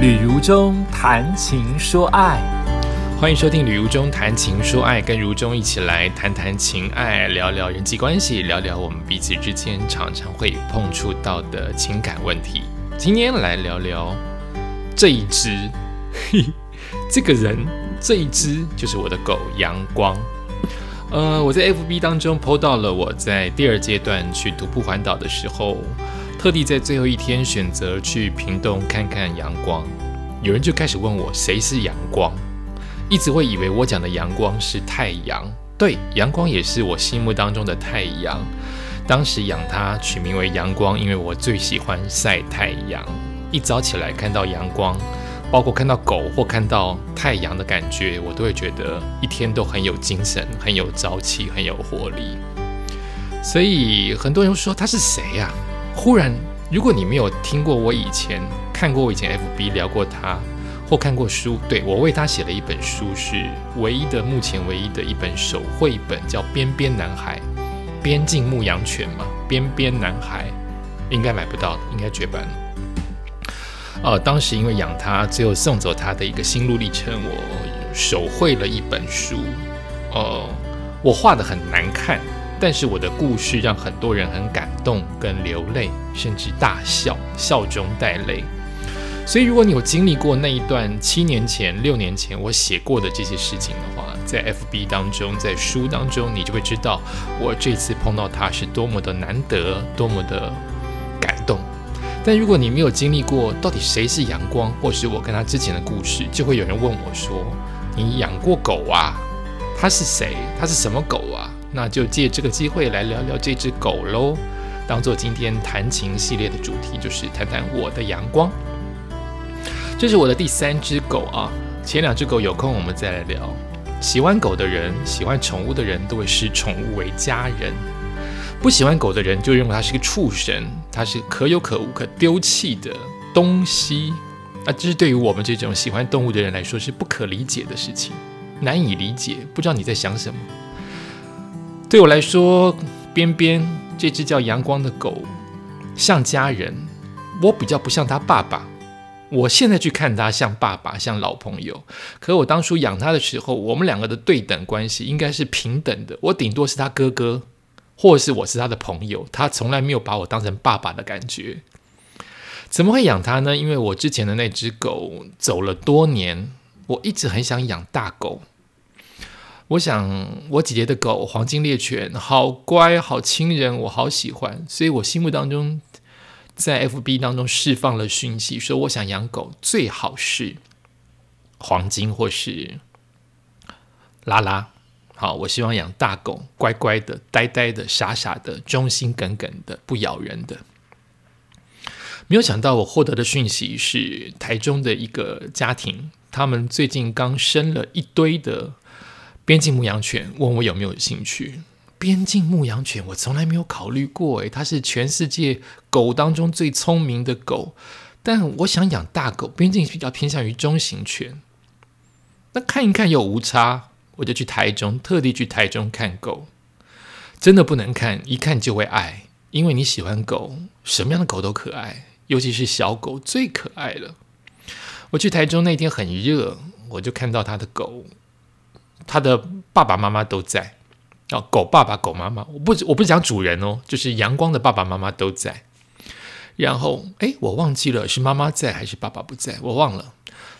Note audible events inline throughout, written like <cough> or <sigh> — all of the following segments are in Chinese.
旅如中谈情说爱，欢迎收听《旅如中谈情说爱》，跟如中一起来谈谈情爱，聊聊人际关系，聊聊我们彼此之间常常会碰触到的情感问题。今天来聊聊这一只，嘿，<laughs> 这个人，这一只就是我的狗阳光。呃，我在 FB 当中 PO 到了我在第二阶段去徒步环岛的时候。特地在最后一天选择去屏东看看阳光，有人就开始问我谁是阳光，一直会以为我讲的阳光是太阳。对，阳光也是我心目当中的太阳。当时养它取名为阳光，因为我最喜欢晒太阳。一早起来看到阳光，包括看到狗或看到太阳的感觉，我都会觉得一天都很有精神、很有朝气、很有活力。所以很多人说他是谁呀？忽然，如果你没有听过我以前看过我以前 FB 聊过他，或看过书，对我为他写了一本书，是唯一的目前唯一的一本手绘本，叫《边边男孩》，边境牧羊犬嘛，《边边男孩》应该买不到的，应该绝版了。呃，当时因为养他，最后送走他的一个心路历程，我手绘了一本书。呃，我画的很难看。但是我的故事让很多人很感动，跟流泪，甚至大笑，笑中带泪。所以，如果你有经历过那一段七年前、六年前我写过的这些事情的话，在 FB 当中，在书当中，你就会知道我这次碰到他是多么的难得，多么的感动。但如果你没有经历过，到底谁是阳光，或是我跟他之前的故事，就会有人问我说：“你养过狗啊？他是谁？他是什么狗啊？”那就借这个机会来聊聊这只狗喽，当做今天谈情系列的主题，就是谈谈我的阳光。这是我的第三只狗啊，前两只狗有空我们再来聊。喜欢狗的人，喜欢宠物的人都会视宠物为家人；不喜欢狗的人就认为它是个畜生，它是可有可无、可丢弃的东西。那这是对于我们这种喜欢动物的人来说是不可理解的事情，难以理解。不知道你在想什么？对我来说，边边这只叫阳光的狗像家人，我比较不像他爸爸。我现在去看他像爸爸，像老朋友。可我当初养他的时候，我们两个的对等关系应该是平等的。我顶多是他哥哥，或是我是他的朋友。他从来没有把我当成爸爸的感觉。怎么会养他呢？因为我之前的那只狗走了多年，我一直很想养大狗。我想，我姐姐的狗黄金猎犬好乖，好亲人，我好喜欢。所以我心目当中，在 FB 当中释放了讯息，说我想养狗，最好是黄金或是拉拉。好，我希望养大狗，乖乖的、呆呆的、傻傻的、忠心耿耿的、不咬人的。没有想到，我获得的讯息是台中的一个家庭，他们最近刚生了一堆的。边境牧羊犬问我有没有兴趣？边境牧羊犬我从来没有考虑过，诶，它是全世界狗当中最聪明的狗，但我想养大狗，边境比较偏向于中型犬。那看一看有无差，我就去台中，特地去台中看狗。真的不能看，一看就会爱，因为你喜欢狗，什么样的狗都可爱，尤其是小狗最可爱了。我去台中那天很热，我就看到他的狗。他的爸爸妈妈都在哦，狗爸爸、狗妈妈，我不我不是讲主人哦，就是阳光的爸爸妈妈都在。然后，哎，我忘记了是妈妈在还是爸爸不在，我忘了。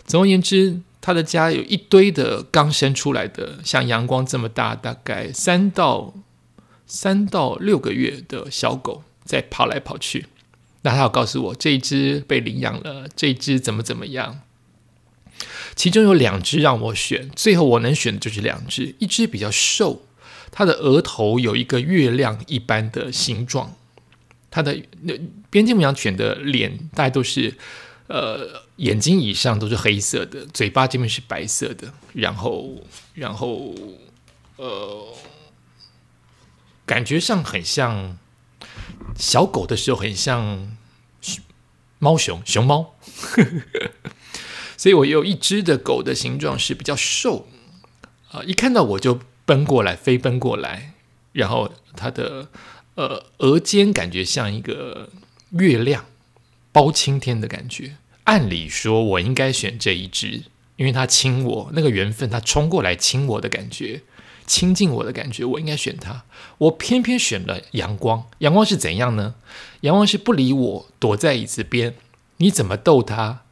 总而言之，他的家有一堆的刚生出来的，像阳光这么大，大概三到三到六个月的小狗在跑来跑去。那他要告诉我，这一只被领养了，这一只怎么怎么样。其中有两只让我选，最后我能选的就是两只。一只比较瘦，它的额头有一个月亮一般的形状。它的那边境牧羊犬的脸大概都是，呃，眼睛以上都是黑色的，嘴巴这边是白色的，然后，然后，呃，感觉上很像小狗的时候，很像猫熊熊猫。<laughs> 所以我有一只的狗的形状是比较瘦，啊，一看到我就奔过来，飞奔过来，然后它的呃额尖感觉像一个月亮包青天的感觉，按理说我应该选这一只，因为它亲我，那个缘分，它冲过来亲我的感觉，亲近我的感觉，我应该选它。我偏偏选了阳光。阳光是怎样呢？阳光是不理我，躲在椅子边，你怎么逗它，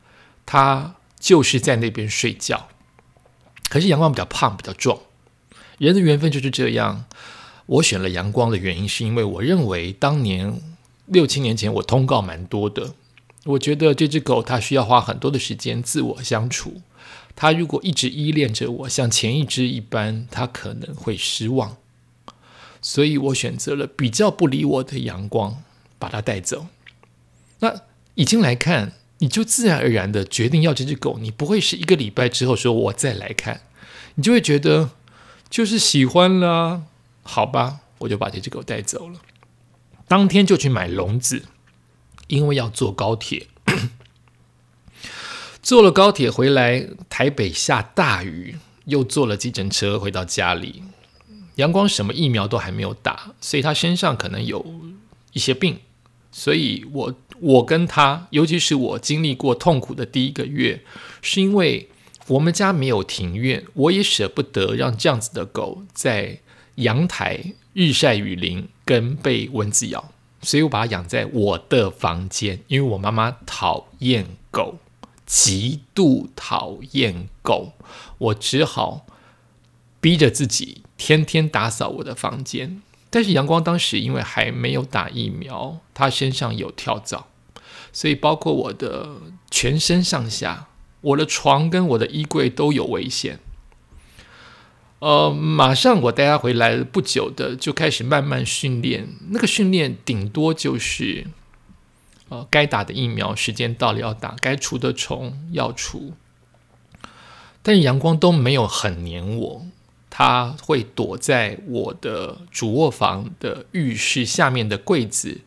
它就是在那边睡觉。可是阳光比较胖，比较壮。人的缘分就是这样。我选了阳光的原因，是因为我认为当年六七年前我通告蛮多的。我觉得这只狗它需要花很多的时间自我相处。它如果一直依恋着我，像前一只一般，它可能会失望。所以我选择了比较不理我的阳光，把它带走。那已经来看，你就自然而然的决定要这只狗，你不会是一个礼拜之后说我再来看，你就会觉得就是喜欢了。好吧，我就把这只狗带走了。当天就去买笼子，因为要坐高铁。<coughs> 坐了高铁回来，台北下大雨，又坐了计程车回到家里。阳光什么疫苗都还没有打，所以他身上可能有一些病。所以我我跟他，尤其是我经历过痛苦的第一个月，是因为我们家没有庭院，我也舍不得让这样子的狗在。阳台日晒雨淋，跟被蚊子咬，所以我把它养在我的房间。因为我妈妈讨厌狗，极度讨厌狗，我只好逼着自己天天打扫我的房间。但是阳光当时因为还没有打疫苗，他身上有跳蚤，所以包括我的全身上下，我的床跟我的衣柜都有危险。呃，马上我带他回来不久的，就开始慢慢训练。那个训练顶多就是，呃，该打的疫苗时间到了要打，该除的虫要除。但阳光都没有很黏我，他会躲在我的主卧房的浴室下面的柜子，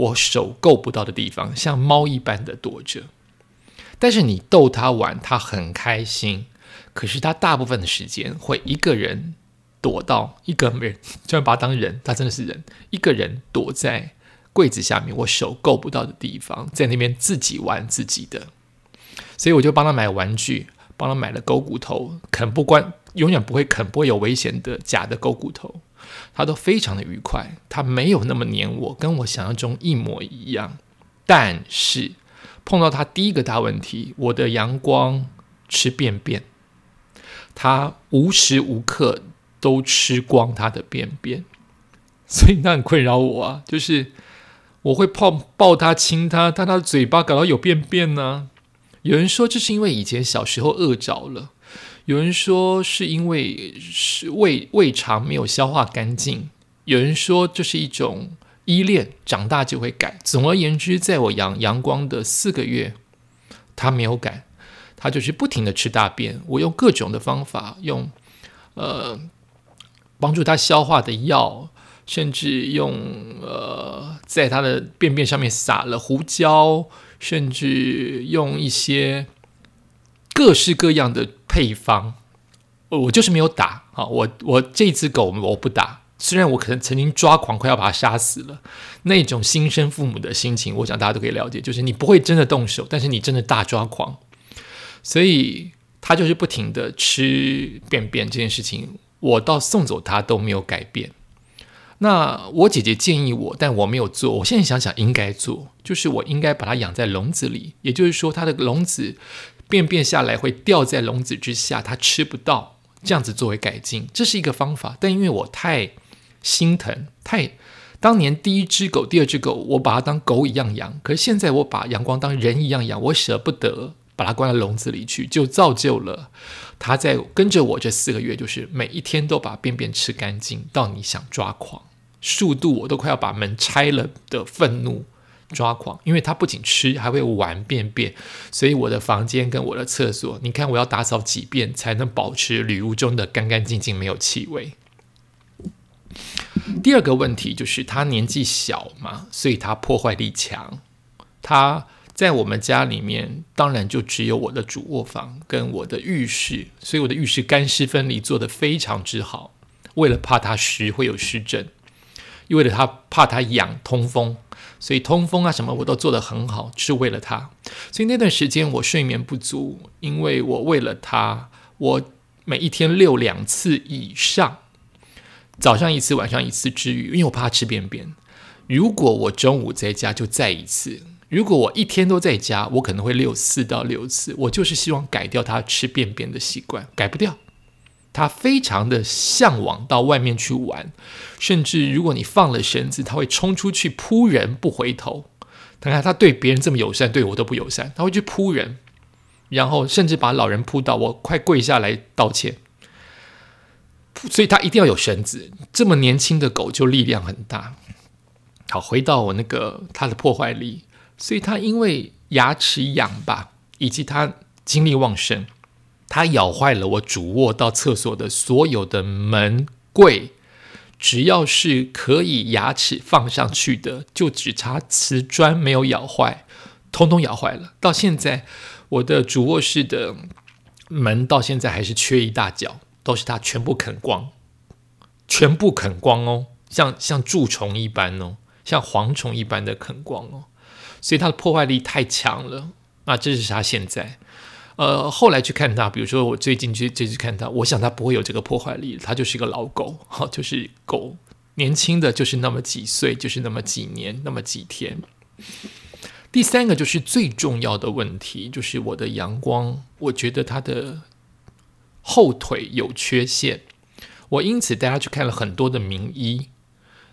我手够不到的地方，像猫一般的躲着。但是你逗它玩，它很开心。可是它大部分的时间会一个人躲到一个人，就算把它当人，它真的是人，一个人躲在柜子下面，我手够不到的地方，在那边自己玩自己的。所以我就帮他买玩具，帮他买了狗骨头，啃不关，永远不会啃，不会有危险的假的狗骨头，他都非常的愉快。他没有那么黏我，跟我想象中一模一样。但是碰到他第一个大问题，我的阳光吃便便。他无时无刻都吃光他的便便，<laughs> 所以那很困扰我啊。就是我会抱抱他亲他，但他的嘴巴搞到有便便呢。有人说这是因为以前小时候饿着了，有人说是因为是胃胃肠没有消化干净，有人说这是一种依恋，长大就会改。总而言之，在我阳阳光的四个月，他没有改。他就是不停的吃大便，我用各种的方法，用呃帮助他消化的药，甚至用呃在他的便便上面撒了胡椒，甚至用一些各式各样的配方，我就是没有打啊！我我这只狗我不打，虽然我可能曾经抓狂，快要把它杀死了，那种新生父母的心情，我想大家都可以了解，就是你不会真的动手，但是你真的大抓狂。所以他就是不停的吃便便这件事情，我到送走他都没有改变。那我姐姐建议我，但我没有做。我现在想想应该做，就是我应该把它养在笼子里，也就是说，它的笼子便便下来会掉在笼子之下，它吃不到。这样子作为改进，这是一个方法。但因为我太心疼，太当年第一只狗、第二只狗，我把它当狗一样养，可是现在我把阳光当人一样养，我舍不得。把它关在笼子里去，就造就了它在跟着我这四个月，就是每一天都把便便吃干净，到你想抓狂，速度我都快要把门拆了的愤怒抓狂，因为它不仅吃，还会玩便便，所以我的房间跟我的厕所，你看我要打扫几遍才能保持旅屋中的干干净净，没有气味。第二个问题就是它年纪小嘛，所以它破坏力强，它。在我们家里面，当然就只有我的主卧房跟我的浴室，所以我的浴室干湿分离做得非常之好。为了怕它湿会有湿疹，又为了它怕它痒通风，所以通风啊什么我都做得很好，是为了它。所以那段时间我睡眠不足，因为我为了他，我每一天遛两次以上，早上一次，晚上一次之余，因为我怕他吃便便。如果我中午在家，就再一次；如果我一天都在家，我可能会遛四到六次。我就是希望改掉他吃便便的习惯，改不掉。他非常的向往到外面去玩，甚至如果你放了绳子，他会冲出去扑人不回头。看看他对别人这么友善，对我都不友善。他会去扑人，然后甚至把老人扑倒，我快跪下来道歉。所以他一定要有绳子。这么年轻的狗就力量很大。好，回到我那个它的破坏力，所以它因为牙齿痒吧，以及它精力旺盛，它咬坏了我主卧到厕所的所有的门柜。只要是可以牙齿放上去的，就只差瓷砖没有咬坏，通通咬坏了。到现在，我的主卧室的门到现在还是缺一大角，都是它全部啃光，全部啃光哦，像像蛀虫一般哦，像蝗虫一般的啃光哦，所以它的破坏力太强了。那这是它现在。呃，后来去看它，比如说我最近去这次看它，我想它不会有这个破坏力，它就是一个老狗，<laughs> 哈，就是狗年轻的就是那么几岁，就是那么几年，那么几天。第三个就是最重要的问题，就是我的阳光，我觉得它的后腿有缺陷，我因此带他去看了很多的名医。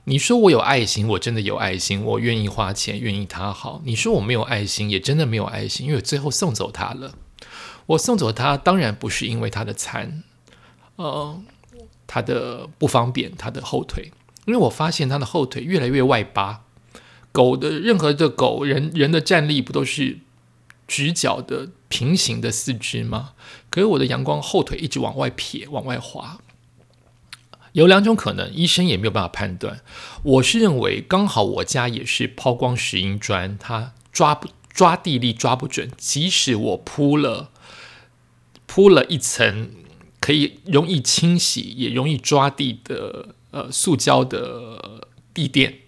你说我有爱心，我真的有爱心，我愿意花钱，愿意他好。你说我没有爱心，也真的没有爱心，因为最后送走他了。我送走他，当然不是因为他的残，呃，他的不方便，他的后腿，因为我发现他的后腿越来越外八。狗的任何的狗人人的站立不都是直角的平行的四肢吗？可是我的阳光后腿一直往外撇，往外滑。有两种可能，医生也没有办法判断。我是认为刚好我家也是抛光石英砖，它抓不抓地力抓不准，即使我铺了。铺了一层可以容易清洗也容易抓地的呃塑胶的地垫，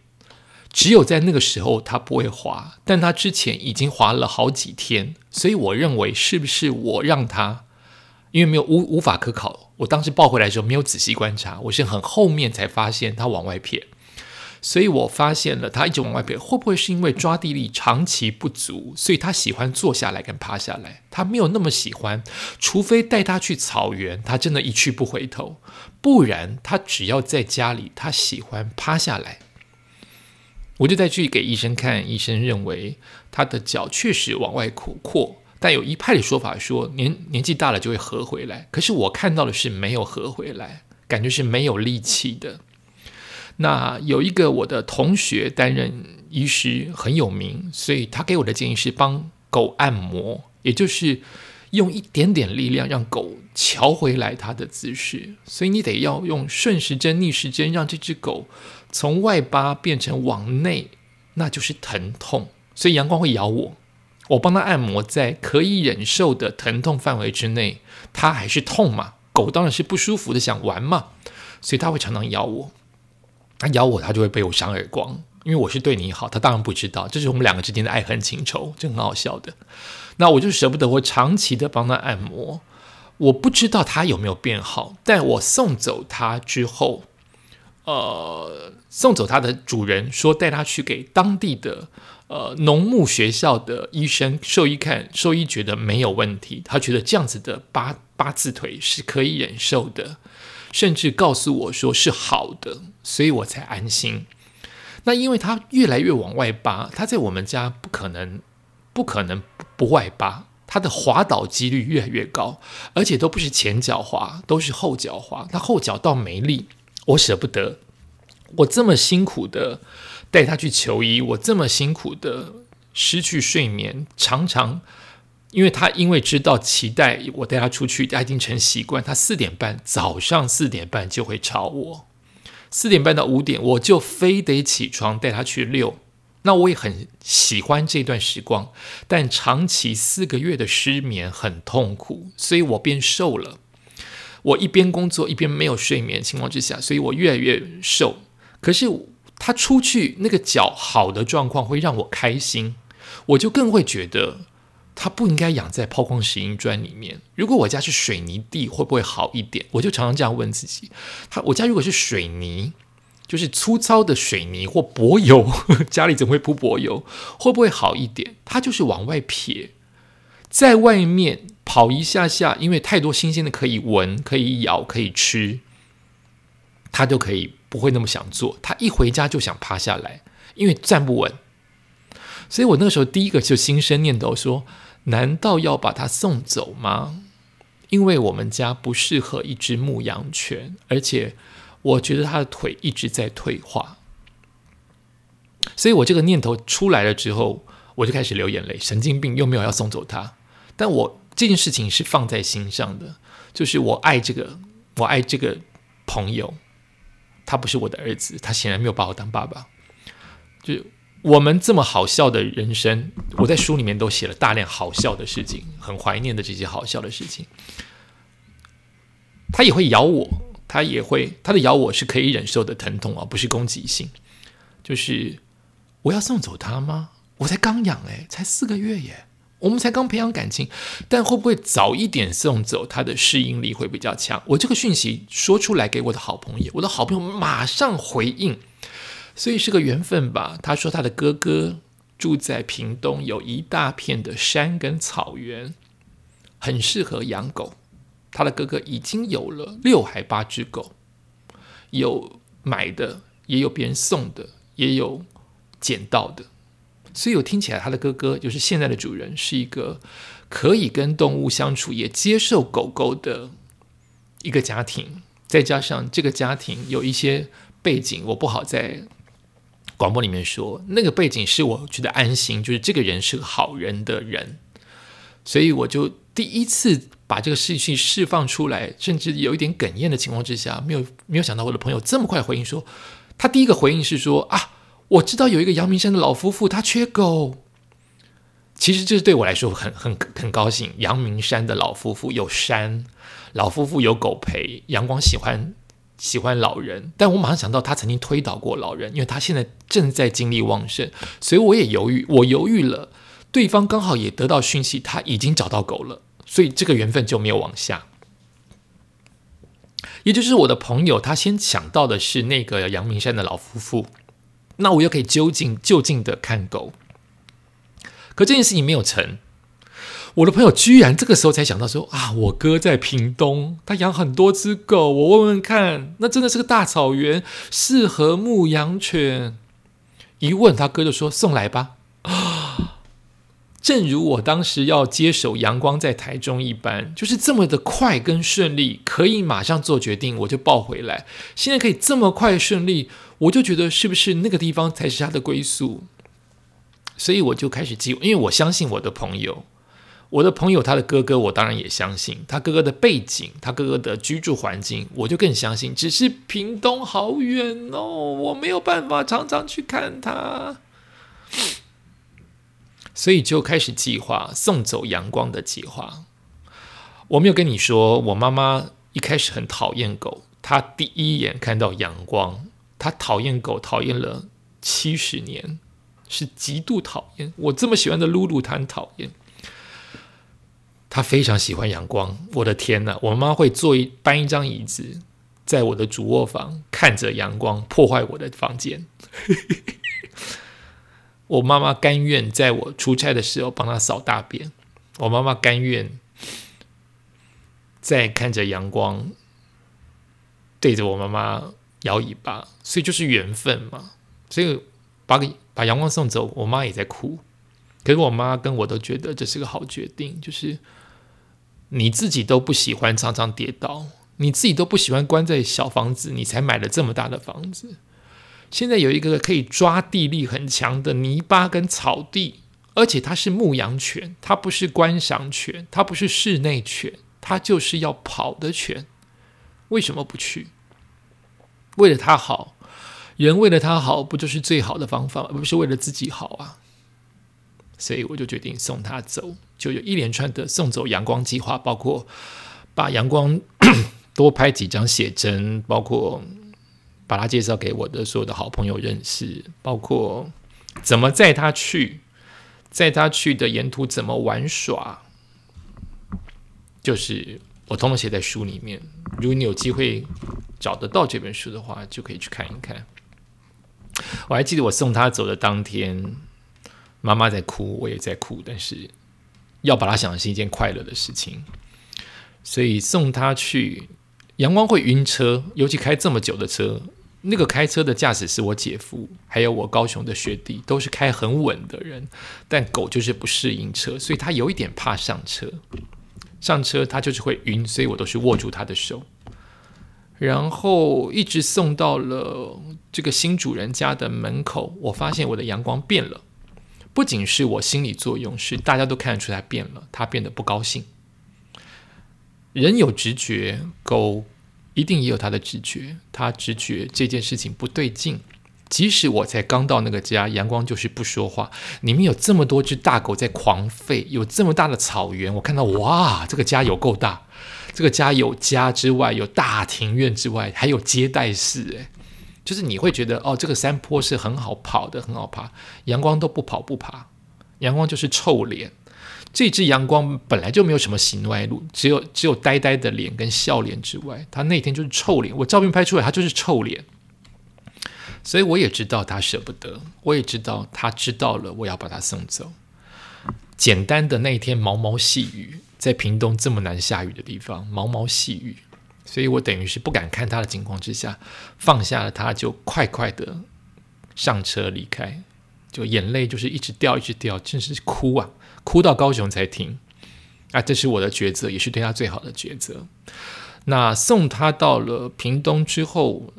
只有在那个时候它不会滑，但它之前已经滑了好几天，所以我认为是不是我让它，因为没有无无法可考，我当时抱回来的时候没有仔细观察，我是很后面才发现它往外撇。所以我发现了，他一直往外撇，会不会是因为抓地力长期不足，所以他喜欢坐下来跟趴下来，他没有那么喜欢，除非带他去草原，他真的一去不回头，不然他只要在家里，他喜欢趴下来。我就再去给医生看，医生认为他的脚确实往外扩扩，但有一派的说法说年年纪大了就会合回来，可是我看到的是没有合回来，感觉是没有力气的。那有一个我的同学担任医师很有名，所以他给我的建议是帮狗按摩，也就是用一点点力量让狗调回来它的姿势。所以你得要用顺时针、逆时针，让这只狗从外八变成往内，那就是疼痛。所以阳光会咬我，我帮他按摩在可以忍受的疼痛范围之内，它还是痛嘛？狗当然是不舒服的，想玩嘛，所以它会常常咬我。他咬我，他就会被我扇耳光，因为我是对你好，他当然不知道，这是我们两个之间的爱恨情仇，这很好笑的。那我就舍不得，我长期的帮他按摩，我不知道他有没有变好。但我送走他之后，呃，送走他的主人说带他去给当地的呃农牧学校的医生兽医看，兽医觉得没有问题，他觉得这样子的八八字腿是可以忍受的。甚至告诉我说是好的，所以我才安心。那因为他越来越往外扒，他在我们家不可能不可能不外扒，他的滑倒几率越来越高，而且都不是前脚滑，都是后脚滑。他后脚倒没力，我舍不得。我这么辛苦的带他去求医，我这么辛苦的失去睡眠，常常。因为他因为知道期待我带他出去，他已经成习惯。他四点半早上四点半就会吵我，四点半到五点我就非得起床带他去遛。那我也很喜欢这段时光，但长期四个月的失眠很痛苦，所以我变瘦了。我一边工作一边没有睡眠情况之下，所以我越来越瘦。可是他出去那个脚好的状况会让我开心，我就更会觉得。它不应该养在抛光石英砖里面。如果我家是水泥地，会不会好一点？我就常常这样问自己：，他我家如果是水泥，就是粗糙的水泥或柏油，<laughs> 家里怎么会铺柏油？会不会好一点？它就是往外撇，在外面跑一下下，因为太多新鲜的可以闻、可以咬、可以吃，它就可以不会那么想做。他一回家就想趴下来，因为站不稳。所以我那个时候第一个就心生念头说：难道要把它送走吗？因为我们家不适合一只牧羊犬，而且我觉得它的腿一直在退化。所以我这个念头出来了之后，我就开始流眼泪。神经病又没有要送走它，但我这件事情是放在心上的，就是我爱这个，我爱这个朋友，他不是我的儿子，他显然没有把我当爸爸，就。我们这么好笑的人生，我在书里面都写了大量好笑的事情，很怀念的这些好笑的事情。它也会咬我，它也会，它的咬我是可以忍受的疼痛啊，不是攻击性。就是我要送走它吗？我才刚养诶，才四个月耶，我们才刚培养感情，但会不会早一点送走它的适应力会比较强？我这个讯息说出来给我的好朋友，我的好朋友马上回应。所以是个缘分吧。他说他的哥哥住在屏东，有一大片的山跟草原，很适合养狗。他的哥哥已经有了六还八只狗，有买的，也有别人送的，也有捡到的。所以我听起来，他的哥哥就是现在的主人，是一个可以跟动物相处，也接受狗狗的一个家庭。再加上这个家庭有一些背景，我不好在。广播里面说，那个背景是我觉得安心，就是这个人是个好人的人，所以我就第一次把这个事情释放出来，甚至有一点哽咽的情况之下，没有没有想到我的朋友这么快回应说，他第一个回应是说啊，我知道有一个阳明山的老夫妇，他缺狗。其实这是对我来说很很很高兴，阳明山的老夫妇有山，老夫妇有狗陪，阳光喜欢。喜欢老人，但我马上想到他曾经推倒过老人，因为他现在正在精力旺盛，所以我也犹豫。我犹豫了，对方刚好也得到讯息，他已经找到狗了，所以这个缘分就没有往下。也就是我的朋友，他先想到的是那个阳明山的老夫妇，那我又可以就近就近的看狗，可这件事情没有成。我的朋友居然这个时候才想到说啊，我哥在屏东，他养很多只狗，我问问看，那真的是个大草原，适合牧羊犬。一问他哥就说送来吧。啊，正如我当时要接手阳光在台中一般，就是这么的快跟顺利，可以马上做决定，我就抱回来。现在可以这么快顺利，我就觉得是不是那个地方才是他的归宿？所以我就开始计划，因为我相信我的朋友。我的朋友，他的哥哥，我当然也相信他哥哥的背景，他哥哥的居住环境，我就更相信。只是屏东好远哦，我没有办法常常去看他，所以就开始计划送走阳光的计划。我没有跟你说，我妈妈一开始很讨厌狗，她第一眼看到阳光，她讨厌狗，讨厌了七十年，是极度讨厌。我这么喜欢的露露，她很讨厌。他非常喜欢阳光，我的天呐！我妈妈会坐一搬一张椅子，在我的主卧房看着阳光破坏我的房间。<laughs> 我妈妈甘愿在我出差的时候帮她扫大便。我妈妈甘愿在看着阳光对着我妈妈摇尾巴，所以就是缘分嘛。所以把给把阳光送走，我妈也在哭。可是我妈跟我都觉得这是个好决定，就是。你自己都不喜欢常常跌倒，你自己都不喜欢关在小房子，你才买了这么大的房子。现在有一个可以抓地力很强的泥巴跟草地，而且它是牧羊犬，它不是观赏犬，它不是室内犬，它就是要跑的犬。为什么不去？为了它好，人为了它好，不就是最好的方法，而不是为了自己好啊？所以我就决定送他走。就有一连串的送走阳光计划，包括把阳光 <coughs> 多拍几张写真，包括把他介绍给我的所有的好朋友认识，包括怎么载他去，载他去的沿途怎么玩耍，就是我通通写在书里面。如果你有机会找得到这本书的话，就可以去看一看。我还记得我送他走的当天，妈妈在哭，我也在哭，但是要把他想的是一件快乐的事情，所以送他去。阳光会晕车，尤其开这么久的车。那个开车的驾驶是我姐夫，还有我高雄的学弟，都是开很稳的人。但狗就是不适应车，所以他有一点怕上车。上车他就是会晕，所以我都是握住他的手，然后一直送到了这个新主人家的门口。我发现我的阳光变了，不仅是我心理作用，是大家都看得出来变了，他变得不高兴。人有直觉，狗一定也有它的直觉。它直觉这件事情不对劲。即使我才刚到那个家，阳光就是不说话。里面有这么多只大狗在狂吠，有这么大的草原，我看到哇，这个家有够大。这个家有家之外，有大庭院之外，还有接待室。诶，就是你会觉得哦，这个山坡是很好跑的，很好爬。阳光都不跑不爬，阳光就是臭脸。这只阳光本来就没有什么喜怒哀乐，只有只有呆呆的脸跟笑脸之外，他那天就是臭脸。我照片拍出来，他就是臭脸。所以我也知道他舍不得，我也知道他知道了，我要把他送走。简单的那一天毛毛细雨，在屏东这么难下雨的地方，毛毛细雨，所以我等于是不敢看他的情况之下，放下了他，就快快的上车离开，就眼泪就是一直掉，一直掉，真是哭啊。哭到高雄才停啊！这是我的抉择，也是对他最好的抉择。那送他到了屏东之后，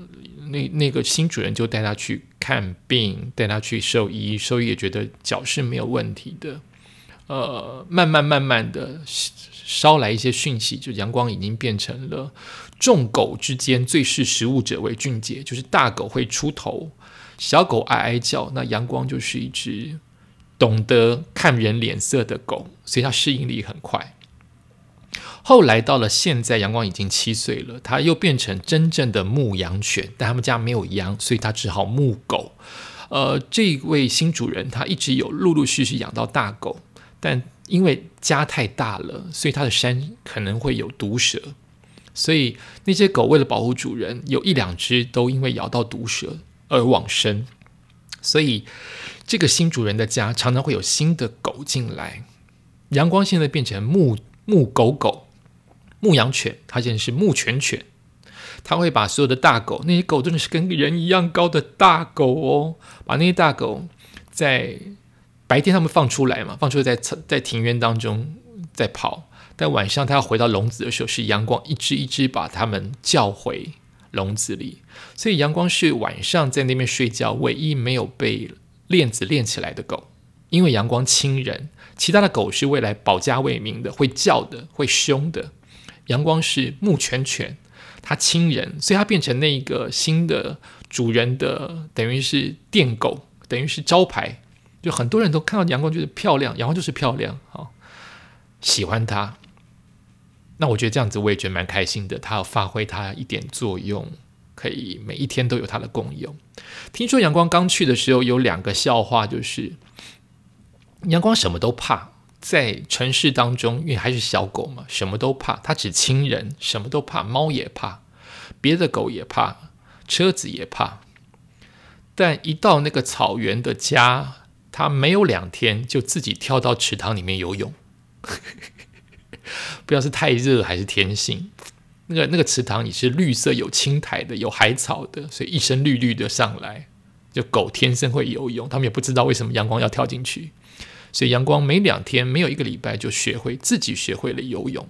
那那个新主人就带他去看病，带他去兽医，兽医也觉得脚是没有问题的。呃，慢慢慢慢的捎来一些讯息，就阳光已经变成了众狗之间最是食物者为俊杰，就是大狗会出头，小狗哀哀叫，那阳光就是一只。懂得看人脸色的狗，所以它适应力很快。后来到了现在，阳光已经七岁了，它又变成真正的牧羊犬，但他们家没有羊，所以它只好牧狗。呃，这位新主人他一直有陆陆续续养到大狗，但因为家太大了，所以它的山可能会有毒蛇，所以那些狗为了保护主人，有一两只都因为咬到毒蛇而往生，所以。这个新主人的家常常会有新的狗进来。阳光现在变成牧牧狗狗、牧羊犬，它现在是牧犬犬。他会把所有的大狗，那些狗真的是跟人一样高的大狗哦，把那些大狗在白天他们放出来嘛，放出来在在庭院当中在跑，但晚上他要回到笼子的时候，是阳光一只一只把它们叫回笼子里。所以阳光是晚上在那边睡觉，唯一没有被。链子链起来的狗，因为阳光亲人，其他的狗是未来保家卫民的，会叫的，会凶的。阳光是牧犬犬，它亲人，所以它变成那一个新的主人的，等于是电狗，等于是招牌。就很多人都看到阳光觉得漂亮，阳光就是漂亮，好喜欢它。那我觉得这样子我也觉得蛮开心的，它要发挥它一点作用。可以每一天都有它的功用。听说阳光刚去的时候有两个笑话，就是阳光什么都怕，在城市当中，因为还是小狗嘛，什么都怕，它只亲人，什么都怕，猫也怕，别的狗也怕，车子也怕。但一到那个草原的家，它没有两天就自己跳到池塘里面游泳，不知道是太热还是天性。那个那个池塘也是绿色，有青苔的，有海草的，所以一身绿绿的上来。就狗天生会游泳，他们也不知道为什么阳光要跳进去，所以阳光没两天，没有一个礼拜就学会自己学会了游泳。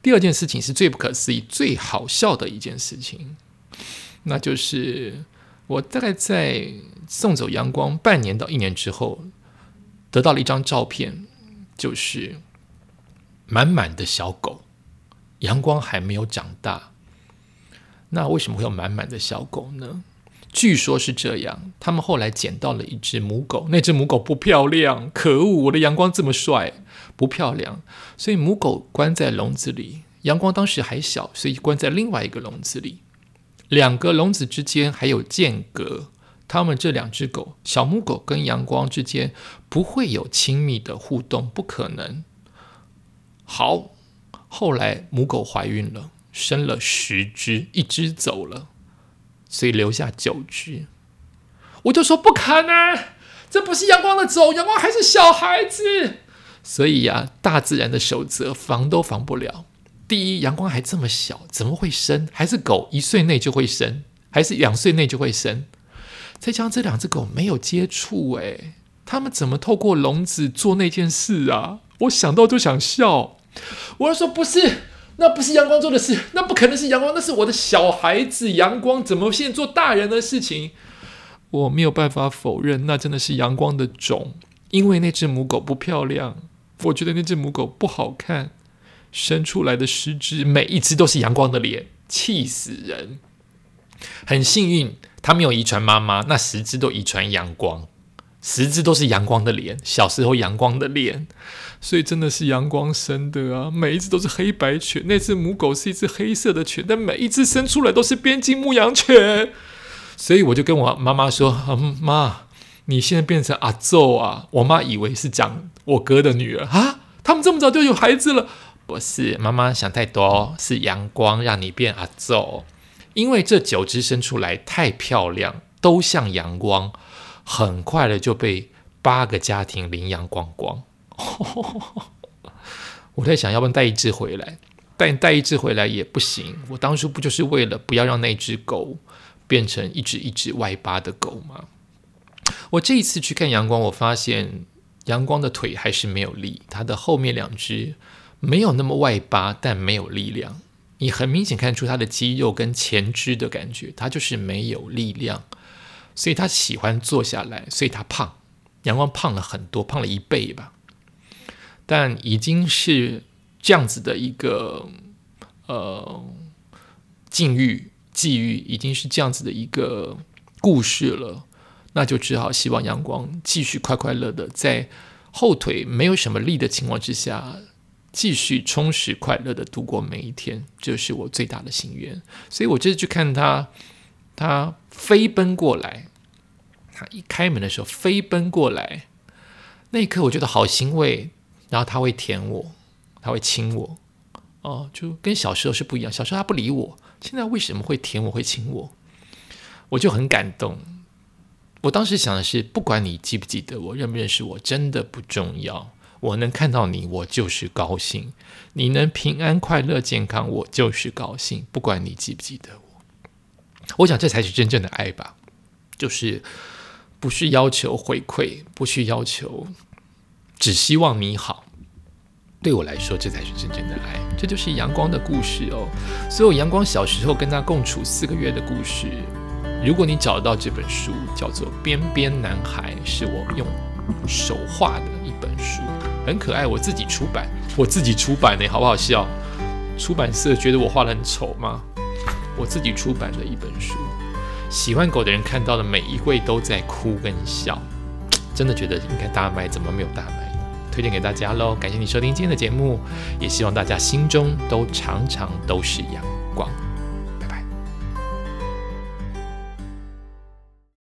第二件事情是最不可思议、最好笑的一件事情，那就是我大概在送走阳光半年到一年之后，得到了一张照片，就是满满的小狗。阳光还没有长大，那为什么会有满满的小狗呢？据说是这样，他们后来捡到了一只母狗，那只母狗不漂亮，可恶！我的阳光这么帅，不漂亮，所以母狗关在笼子里。阳光当时还小，所以关在另外一个笼子里，两个笼子之间还有间隔，他们这两只狗，小母狗跟阳光之间不会有亲密的互动，不可能。好，后来母狗怀孕了，生了十只，一只走了，所以留下九只。我就说不可能，这不是阳光的走，阳光还是小孩子。所以呀，大自然的守则防都防不了。第一，阳光还这么小，怎么会生？还是狗一岁内就会生，还是两岁内就会生？再加上这两只狗没有接触，诶，他们怎么透过笼子做那件事啊？我想到就想笑。我要说不是，那不是阳光做的事，那不可能是阳光，那是我的小孩子阳光，怎么现在做大人的事情？我没有办法否认，那真的是阳光的种，因为那只母狗不漂亮，我觉得那只母狗不好看。生出来的十只，每一只都是阳光的脸，气死人！很幸运，他没有遗传妈妈，那十只都遗传阳光，十只都是阳光的脸，小时候阳光的脸，所以真的是阳光生的啊！每一只都是黑白犬，那只母狗是一只黑色的犬，但每一只生出来都是边境牧羊犬，所以我就跟我妈妈说：“妈，你现在变成阿奏啊！”我妈以为是讲我哥的女儿啊，他们这么早就有孩子了。不是妈妈想太多，是阳光让你变阿奏。因为这九只生出来太漂亮，都像阳光，很快的就被八个家庭领养光光。<laughs> 我在想，要不然带一只回来？但带一只回来也不行。我当初不就是为了不要让那只狗变成一只一只外八的狗吗？我这一次去看阳光，我发现阳光的腿还是没有力，它的后面两只。没有那么外八，但没有力量。你很明显看出他的肌肉跟前肢的感觉，他就是没有力量，所以他喜欢坐下来，所以他胖。阳光胖了很多，胖了一倍吧。但已经是这样子的一个呃境遇际遇，已经是这样子的一个故事了，那就只好希望阳光继续快快乐的在后腿没有什么力的情况之下。继续充实快乐的度过每一天，这是我最大的心愿。所以我这次去看他，他飞奔过来，他一开门的时候飞奔过来，那一刻我觉得好欣慰。然后他会舔我，他会亲我，哦，就跟小时候是不一样。小时候他不理我，现在为什么会舔我会亲我？我就很感动。我当时想的是，不管你记不记得我，认不认识我，真的不重要。我能看到你，我就是高兴；你能平安、快乐、健康，我就是高兴。不管你记不记得我，我想这才是真正的爱吧。就是不是要求回馈，不去要求，只希望你好。对我来说，这才是真正的爱。这就是阳光的故事哦。所有阳光小时候跟他共处四个月的故事。如果你找到这本书，叫做《边边男孩》，是我用手画的一本书。很可爱，我自己出版，我自己出版呢，好不好笑？出版社觉得我画的很丑吗？我自己出版的一本书，喜欢狗的人看到的每一位都在哭跟笑，真的觉得应该大卖，怎么没有大卖？推荐给大家喽！感谢你收听今天的节目，也希望大家心中都常常都是阳光。